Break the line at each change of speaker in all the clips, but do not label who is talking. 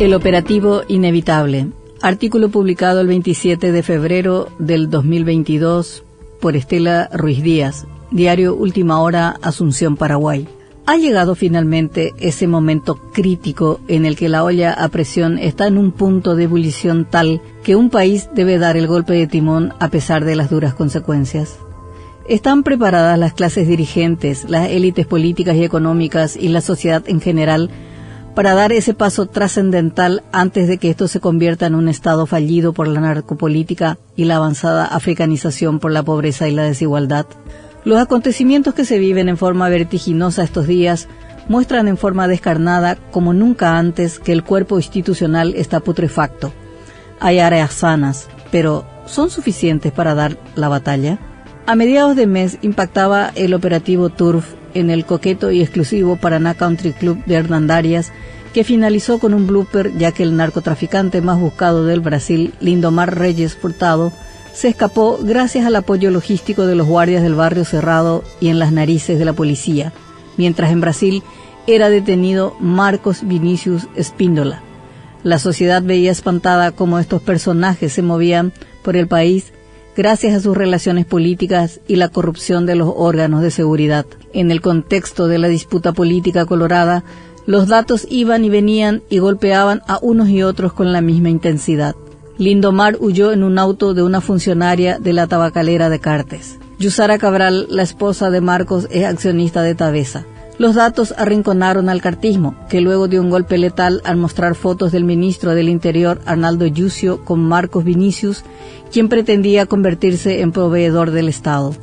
El operativo inevitable. Artículo publicado el 27 de febrero del 2022 por Estela Ruiz Díaz, diario Última Hora, Asunción, Paraguay. Ha llegado finalmente ese momento crítico en el que la olla a presión está en un punto de ebullición tal que un país debe dar el golpe de timón a pesar de las duras consecuencias. ¿Están preparadas las clases dirigentes, las élites políticas y económicas y la sociedad en general para dar ese paso trascendental antes de que esto se convierta en un Estado fallido por la narcopolítica y la avanzada africanización por la pobreza y la desigualdad. Los acontecimientos que se viven en forma vertiginosa estos días muestran en forma descarnada, como nunca antes, que el cuerpo institucional está putrefacto. Hay áreas sanas, pero ¿son suficientes para dar la batalla? A mediados de mes impactaba el operativo Turf en el coqueto y exclusivo Paraná Country Club de Hernandarias, que finalizó con un blooper ya que el narcotraficante más buscado del Brasil, Lindomar Reyes Furtado, se escapó gracias al apoyo logístico de los guardias del barrio cerrado y en las narices de la policía, mientras en Brasil era detenido Marcos Vinicius Espíndola. La sociedad veía espantada cómo estos personajes se movían por el país gracias a sus relaciones políticas y la corrupción de los órganos de seguridad. En el contexto de la disputa política colorada, los datos iban y venían y golpeaban a unos y otros con la misma intensidad. Lindomar huyó en un auto de una funcionaria de la tabacalera de Cartes. Yusara Cabral, la esposa de Marcos, es accionista de Tabesa. Los datos arrinconaron al cartismo, que luego dio un golpe letal al mostrar fotos del ministro del Interior, Arnaldo Yucio, con Marcos Vinicius, quien pretendía convertirse en proveedor del Estado.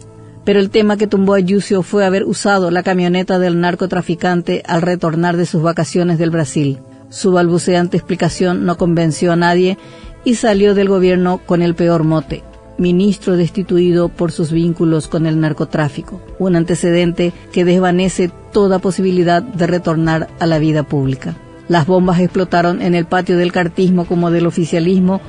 Pero el tema que tumbó a Yucio fue haber usado la camioneta del narcotraficante al retornar de sus vacaciones del Brasil. Su balbuceante explicación no convenció a nadie y salió del gobierno con el peor mote, ministro destituido por sus vínculos con el narcotráfico, un antecedente que desvanece toda posibilidad de retornar a la vida pública. Las bombas explotaron en el patio del cartismo como del oficialismo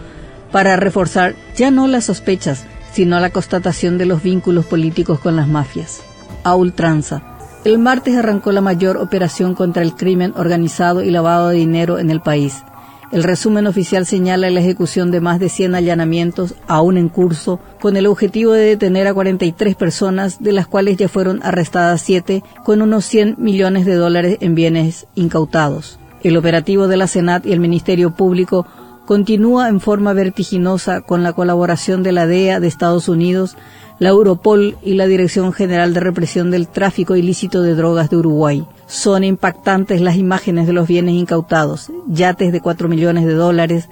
para reforzar ya no las sospechas, sino la constatación de los vínculos políticos con las mafias. A ultranza. El martes arrancó la mayor operación contra el crimen organizado y lavado de dinero en el país. El resumen oficial señala la ejecución de más de 100 allanamientos aún en curso, con el objetivo de detener a 43 personas, de las cuales ya fueron arrestadas 7, con unos 100 millones de dólares en bienes incautados. El operativo de la Senat y el Ministerio Público continúa en forma vertiginosa con la colaboración de la DEA de Estados Unidos, la Europol y la Dirección General de Represión del Tráfico Ilícito de Drogas de Uruguay. Son impactantes las imágenes de los bienes incautados, yates de 4 millones de dólares,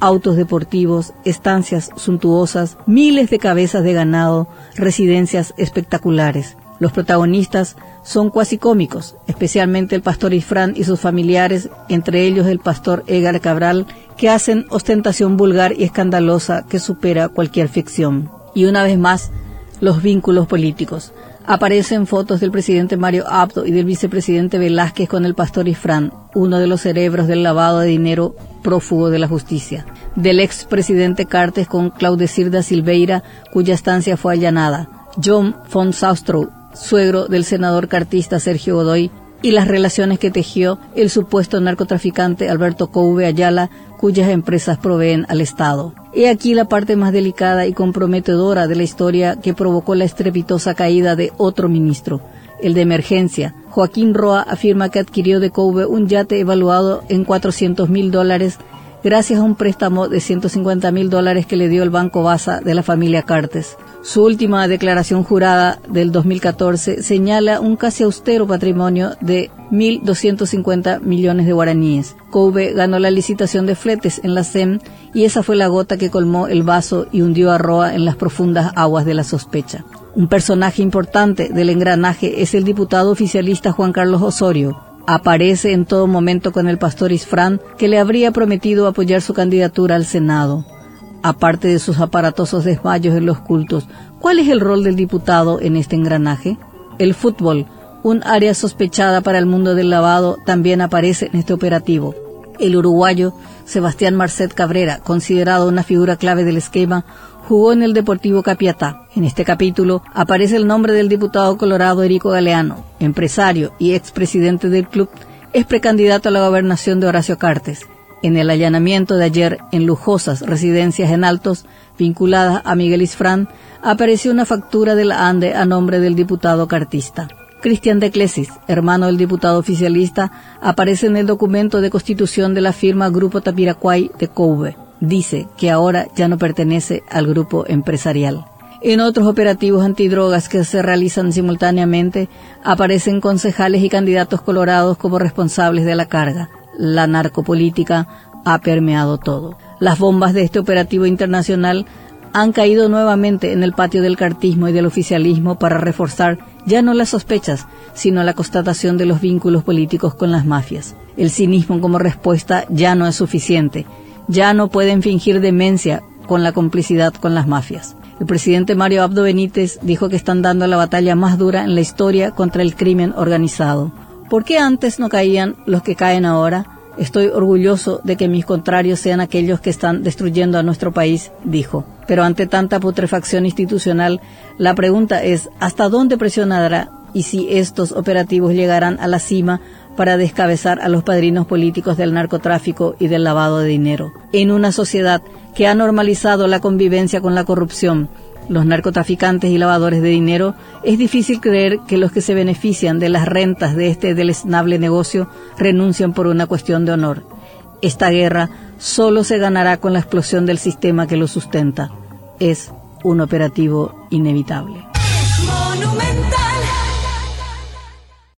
autos deportivos, estancias suntuosas, miles de cabezas de ganado, residencias espectaculares. Los protagonistas son cuasi cómicos, especialmente el pastor Ifrán y sus familiares, entre ellos el pastor Edgar Cabral, que hacen ostentación vulgar y escandalosa que supera cualquier ficción. Y una vez más, los vínculos políticos. Aparecen fotos del presidente Mario Abdo y del vicepresidente Velázquez con el pastor Ifrán, uno de los cerebros del lavado de dinero prófugo de la justicia. Del expresidente Cartes con Claudecir da Silveira, cuya estancia fue allanada. John von Saustrow, suegro del senador cartista Sergio Godoy, y las relaciones que tejió el supuesto narcotraficante Alberto Couve Ayala, cuyas empresas proveen al Estado. He aquí la parte más delicada y comprometedora de la historia que provocó la estrepitosa caída de otro ministro, el de emergencia. Joaquín Roa afirma que adquirió de Koube un yate evaluado en 400 mil dólares gracias a un préstamo de 150 mil dólares que le dio el Banco Basa de la familia Cartes. Su última declaración jurada del 2014 señala un casi austero patrimonio de 1.250 millones de guaraníes. Koube ganó la licitación de fletes en la SEM y esa fue la gota que colmó el vaso y hundió a Roa en las profundas aguas de la sospecha. Un personaje importante del engranaje es el diputado oficialista Juan Carlos Osorio, aparece en todo momento con el pastor Isfrán, que le habría prometido apoyar su candidatura al Senado. Aparte de sus aparatosos desmayos en los cultos, ¿cuál es el rol del diputado en este engranaje? El fútbol, un área sospechada para el mundo del lavado, también aparece en este operativo. El uruguayo Sebastián Marcet Cabrera, considerado una figura clave del esquema, jugó en el Deportivo Capiatá. En este capítulo aparece el nombre del diputado colorado Erico Galeano, empresario y expresidente del club, es precandidato a la gobernación de Horacio Cartes. En el allanamiento de ayer en lujosas residencias en Altos, vinculadas a Miguel Isfrán, apareció una factura de la ANDE a nombre del diputado cartista. Cristian de Clesis, hermano del diputado oficialista, aparece en el documento de constitución de la firma Grupo Tapiracuay de Coube. Dice que ahora ya no pertenece al grupo empresarial. En otros operativos antidrogas que se realizan simultáneamente, aparecen concejales y candidatos colorados como responsables de la carga. La narcopolítica ha permeado todo. Las bombas de este operativo internacional han caído nuevamente en el patio del cartismo y del oficialismo para reforzar ya no las sospechas, sino la constatación de los vínculos políticos con las mafias. El cinismo como respuesta ya no es suficiente. Ya no pueden fingir demencia con la complicidad con las mafias. El presidente Mario Abdo Benítez dijo que están dando la batalla más dura en la historia contra el crimen organizado. ¿Por qué antes no caían los que caen ahora? Estoy orgulloso de que mis contrarios sean aquellos que están destruyendo a nuestro país, dijo. Pero ante tanta putrefacción institucional, la pregunta es ¿hasta dónde presionará y si estos operativos llegarán a la cima para descabezar a los padrinos políticos del narcotráfico y del lavado de dinero? En una sociedad que ha normalizado la convivencia con la corrupción, los narcotraficantes y lavadores de dinero, es difícil creer que los que se benefician de las rentas de este deleznable negocio renuncian por una cuestión de honor. Esta guerra solo se ganará con la explosión del sistema que lo sustenta. Es un operativo inevitable.